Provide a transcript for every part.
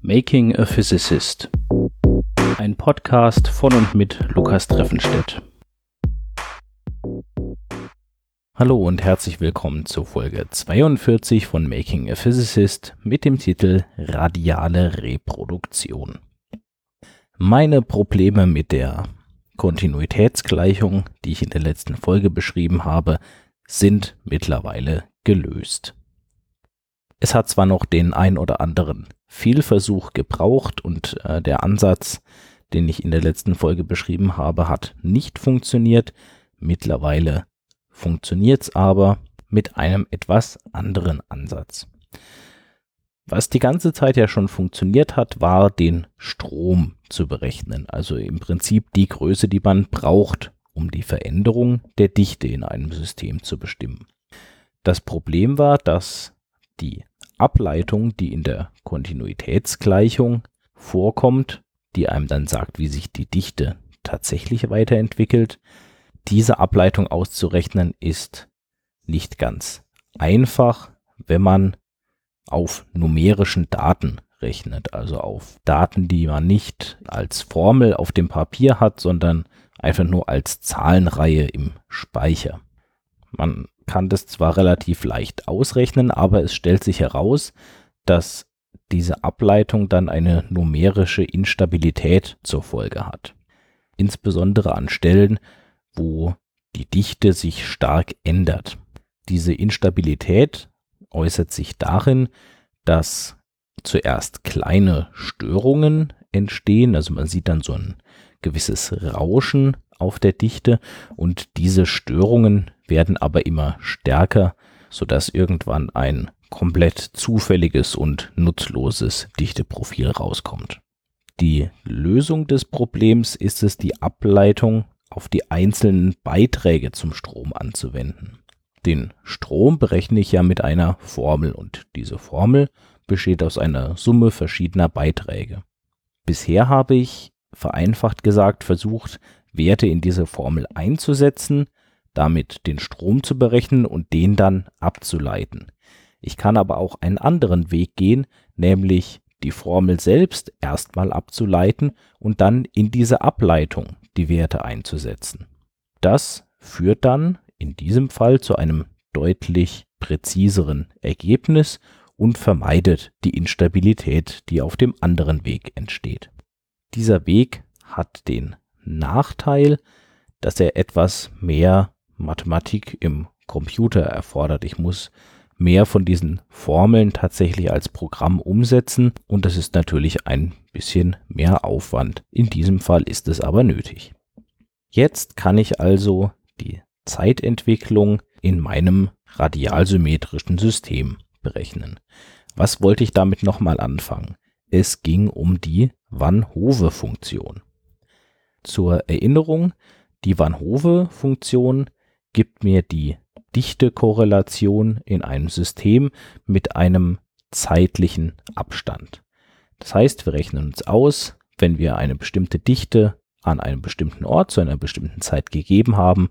Making a Physicist. Ein Podcast von und mit Lukas Treffenstedt. Hallo und herzlich willkommen zur Folge 42 von Making a Physicist mit dem Titel Radiale Reproduktion. Meine Probleme mit der Kontinuitätsgleichung, die ich in der letzten Folge beschrieben habe, sind mittlerweile gelöst. Es hat zwar noch den ein oder anderen Fehlversuch gebraucht und äh, der Ansatz, den ich in der letzten Folge beschrieben habe, hat nicht funktioniert. Mittlerweile funktioniert es aber mit einem etwas anderen Ansatz. Was die ganze Zeit ja schon funktioniert hat, war den Strom zu berechnen. Also im Prinzip die Größe, die man braucht, um die Veränderung der Dichte in einem System zu bestimmen. Das Problem war, dass die Ableitung, die in der Kontinuitätsgleichung vorkommt, die einem dann sagt, wie sich die Dichte tatsächlich weiterentwickelt, diese Ableitung auszurechnen ist nicht ganz einfach, wenn man auf numerischen Daten rechnet, also auf Daten, die man nicht als Formel auf dem Papier hat, sondern einfach nur als Zahlenreihe im Speicher. Man kann das zwar relativ leicht ausrechnen, aber es stellt sich heraus, dass diese Ableitung dann eine numerische Instabilität zur Folge hat. Insbesondere an Stellen, wo die Dichte sich stark ändert. Diese Instabilität äußert sich darin, dass zuerst kleine Störungen entstehen, also man sieht dann so ein gewisses Rauschen auf der Dichte und diese Störungen werden aber immer stärker, sodass irgendwann ein komplett zufälliges und nutzloses Dichteprofil rauskommt. Die Lösung des Problems ist es, die Ableitung auf die einzelnen Beiträge zum Strom anzuwenden. Den Strom berechne ich ja mit einer Formel und diese Formel besteht aus einer Summe verschiedener Beiträge. Bisher habe ich vereinfacht gesagt versucht, Werte in diese Formel einzusetzen, damit den Strom zu berechnen und den dann abzuleiten. Ich kann aber auch einen anderen Weg gehen, nämlich die Formel selbst erstmal abzuleiten und dann in diese Ableitung die Werte einzusetzen. Das führt dann in diesem Fall zu einem deutlich präziseren Ergebnis und vermeidet die Instabilität, die auf dem anderen Weg entsteht. Dieser Weg hat den Nachteil, dass er etwas mehr Mathematik im Computer erfordert. Ich muss mehr von diesen Formeln tatsächlich als Programm umsetzen und das ist natürlich ein bisschen mehr Aufwand. In diesem Fall ist es aber nötig. Jetzt kann ich also die Zeitentwicklung in meinem radialsymmetrischen System berechnen. Was wollte ich damit nochmal anfangen? Es ging um die Van Hove-Funktion. Zur Erinnerung, die Van Hove-Funktion gibt mir die Dichtekorrelation in einem System mit einem zeitlichen Abstand. Das heißt, wir rechnen uns aus, wenn wir eine bestimmte Dichte an einem bestimmten Ort zu einer bestimmten Zeit gegeben haben,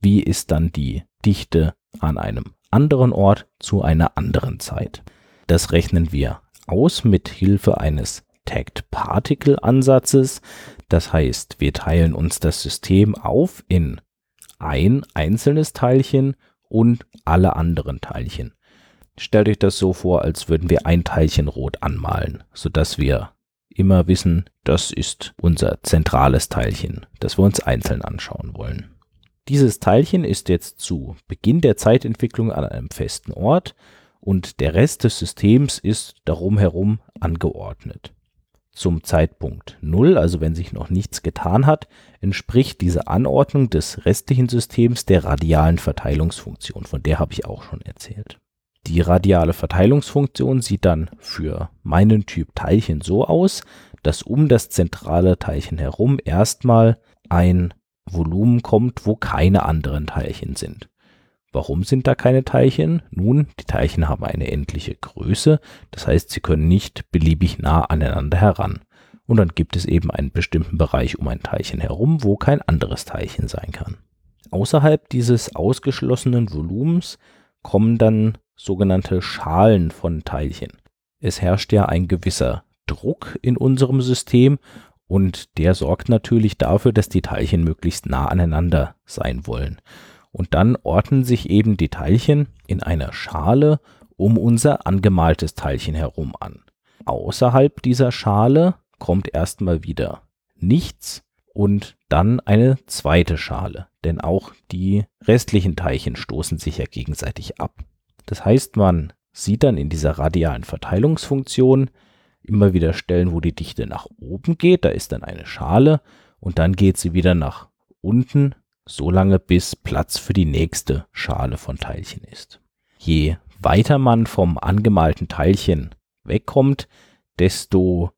wie ist dann die Dichte an einem anderen Ort zu einer anderen Zeit. Das rechnen wir aus mit Hilfe eines Tagged Particle Ansatzes. Das heißt, wir teilen uns das System auf in ein einzelnes Teilchen und alle anderen Teilchen. Stellt euch das so vor, als würden wir ein Teilchen rot anmalen, sodass wir immer wissen, das ist unser zentrales Teilchen, das wir uns einzeln anschauen wollen. Dieses Teilchen ist jetzt zu Beginn der Zeitentwicklung an einem festen Ort und der Rest des Systems ist darum herum angeordnet zum Zeitpunkt 0, also wenn sich noch nichts getan hat, entspricht diese Anordnung des restlichen Systems der radialen Verteilungsfunktion, von der habe ich auch schon erzählt. Die radiale Verteilungsfunktion sieht dann für meinen Typ Teilchen so aus, dass um das zentrale Teilchen herum erstmal ein Volumen kommt, wo keine anderen Teilchen sind. Warum sind da keine Teilchen? Nun, die Teilchen haben eine endliche Größe, das heißt, sie können nicht beliebig nah aneinander heran. Und dann gibt es eben einen bestimmten Bereich um ein Teilchen herum, wo kein anderes Teilchen sein kann. Außerhalb dieses ausgeschlossenen Volumens kommen dann sogenannte Schalen von Teilchen. es herrscht ja ein gewisser Druck in unserem System und der sorgt natürlich dafür, dass die Teilchen möglichst nah aneinander sein wollen. Und dann ordnen sich eben die Teilchen in einer Schale um unser angemaltes Teilchen herum an. Außerhalb dieser Schale kommt erstmal wieder nichts und dann eine zweite Schale, denn auch die restlichen Teilchen stoßen sich ja gegenseitig ab. Das heißt, man sieht dann in dieser radialen Verteilungsfunktion immer wieder Stellen, wo die Dichte nach oben geht, da ist dann eine Schale und dann geht sie wieder nach unten, so lange bis Platz für die nächste Schale von Teilchen ist. Je weiter man vom angemalten Teilchen wegkommt, desto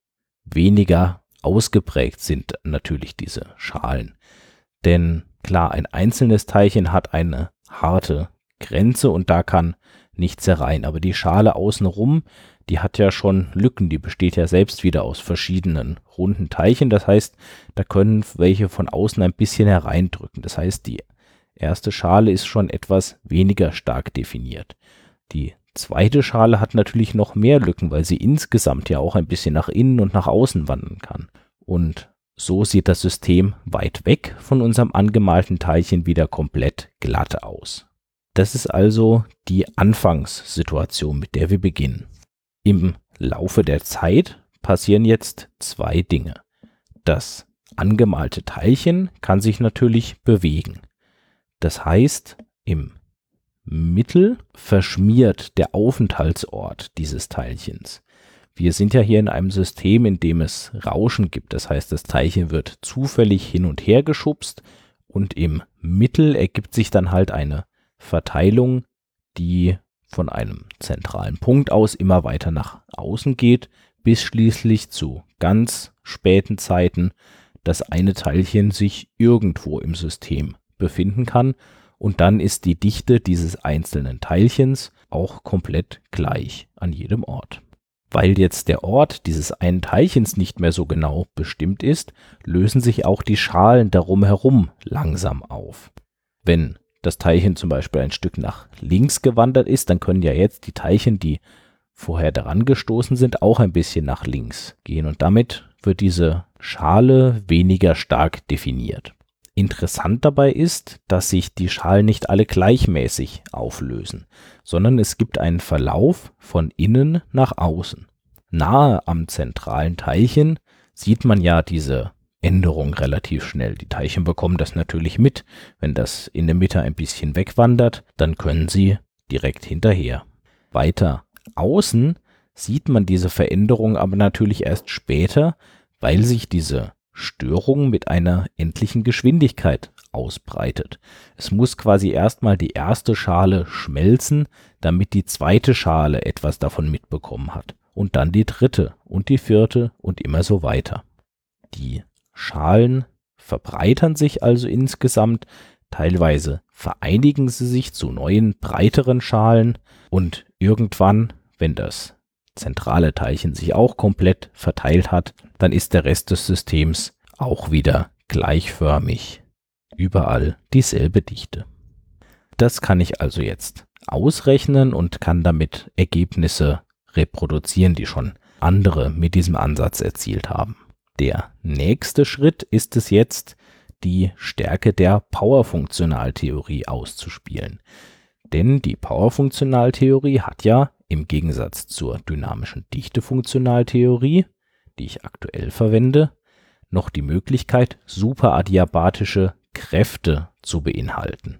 weniger ausgeprägt sind natürlich diese Schalen. Denn klar, ein einzelnes Teilchen hat eine harte Grenze und da kann nichts herein. Aber die Schale außenrum, die hat ja schon Lücken, die besteht ja selbst wieder aus verschiedenen runden Teilchen. Das heißt, da können welche von außen ein bisschen hereindrücken. Das heißt, die erste Schale ist schon etwas weniger stark definiert. Die zweite Schale hat natürlich noch mehr Lücken, weil sie insgesamt ja auch ein bisschen nach innen und nach außen wandern kann. Und so sieht das System weit weg von unserem angemalten Teilchen wieder komplett glatt aus. Das ist also die Anfangssituation, mit der wir beginnen. Im Laufe der Zeit passieren jetzt zwei Dinge. Das angemalte Teilchen kann sich natürlich bewegen. Das heißt, im Mittel verschmiert der Aufenthaltsort dieses Teilchens. Wir sind ja hier in einem System, in dem es Rauschen gibt. Das heißt, das Teilchen wird zufällig hin und her geschubst und im Mittel ergibt sich dann halt eine Verteilung, die von einem zentralen Punkt aus immer weiter nach außen geht, bis schließlich zu ganz späten Zeiten das eine Teilchen sich irgendwo im System befinden kann und dann ist die Dichte dieses einzelnen Teilchens auch komplett gleich an jedem Ort. Weil jetzt der Ort dieses einen Teilchens nicht mehr so genau bestimmt ist, lösen sich auch die Schalen darum herum langsam auf. Wenn das Teilchen zum Beispiel ein Stück nach links gewandert ist, dann können ja jetzt die Teilchen, die vorher daran gestoßen sind, auch ein bisschen nach links gehen und damit wird diese Schale weniger stark definiert. Interessant dabei ist, dass sich die Schalen nicht alle gleichmäßig auflösen, sondern es gibt einen Verlauf von innen nach außen. Nahe am zentralen Teilchen sieht man ja diese Änderung relativ schnell. Die Teilchen bekommen das natürlich mit. Wenn das in der Mitte ein bisschen wegwandert, dann können sie direkt hinterher. Weiter außen sieht man diese Veränderung aber natürlich erst später, weil sich diese Störung mit einer endlichen Geschwindigkeit ausbreitet. Es muss quasi erstmal die erste Schale schmelzen, damit die zweite Schale etwas davon mitbekommen hat. Und dann die dritte und die vierte und immer so weiter. Die Schalen verbreitern sich also insgesamt, teilweise vereinigen sie sich zu neuen, breiteren Schalen und irgendwann, wenn das zentrale Teilchen sich auch komplett verteilt hat, dann ist der Rest des Systems auch wieder gleichförmig. Überall dieselbe Dichte. Das kann ich also jetzt ausrechnen und kann damit Ergebnisse reproduzieren, die schon andere mit diesem Ansatz erzielt haben. Der nächste Schritt ist es jetzt, die Stärke der Powerfunktionaltheorie auszuspielen. Denn die Powerfunktionaltheorie hat ja im Gegensatz zur dynamischen Dichtefunktionaltheorie, die ich aktuell verwende, noch die Möglichkeit, superadiabatische Kräfte zu beinhalten.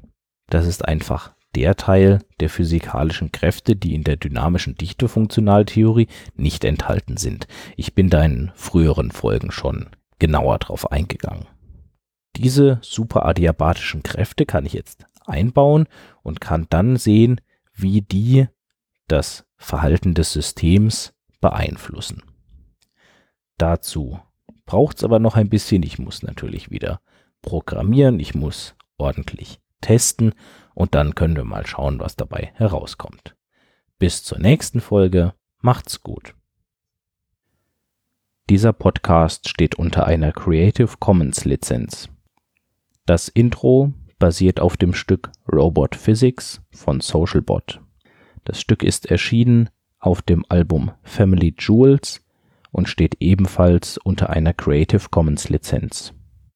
Das ist einfach der Teil der physikalischen Kräfte, die in der dynamischen Dichtefunktionaltheorie nicht enthalten sind. Ich bin da in früheren Folgen schon genauer drauf eingegangen. Diese superadiabatischen Kräfte kann ich jetzt einbauen und kann dann sehen, wie die das Verhalten des Systems beeinflussen. Dazu braucht es aber noch ein bisschen. Ich muss natürlich wieder programmieren, ich muss ordentlich testen und dann können wir mal schauen, was dabei herauskommt. Bis zur nächsten Folge, macht's gut. Dieser Podcast steht unter einer Creative Commons Lizenz. Das Intro basiert auf dem Stück Robot Physics von Socialbot. Das Stück ist erschienen auf dem Album Family Jewels und steht ebenfalls unter einer Creative Commons Lizenz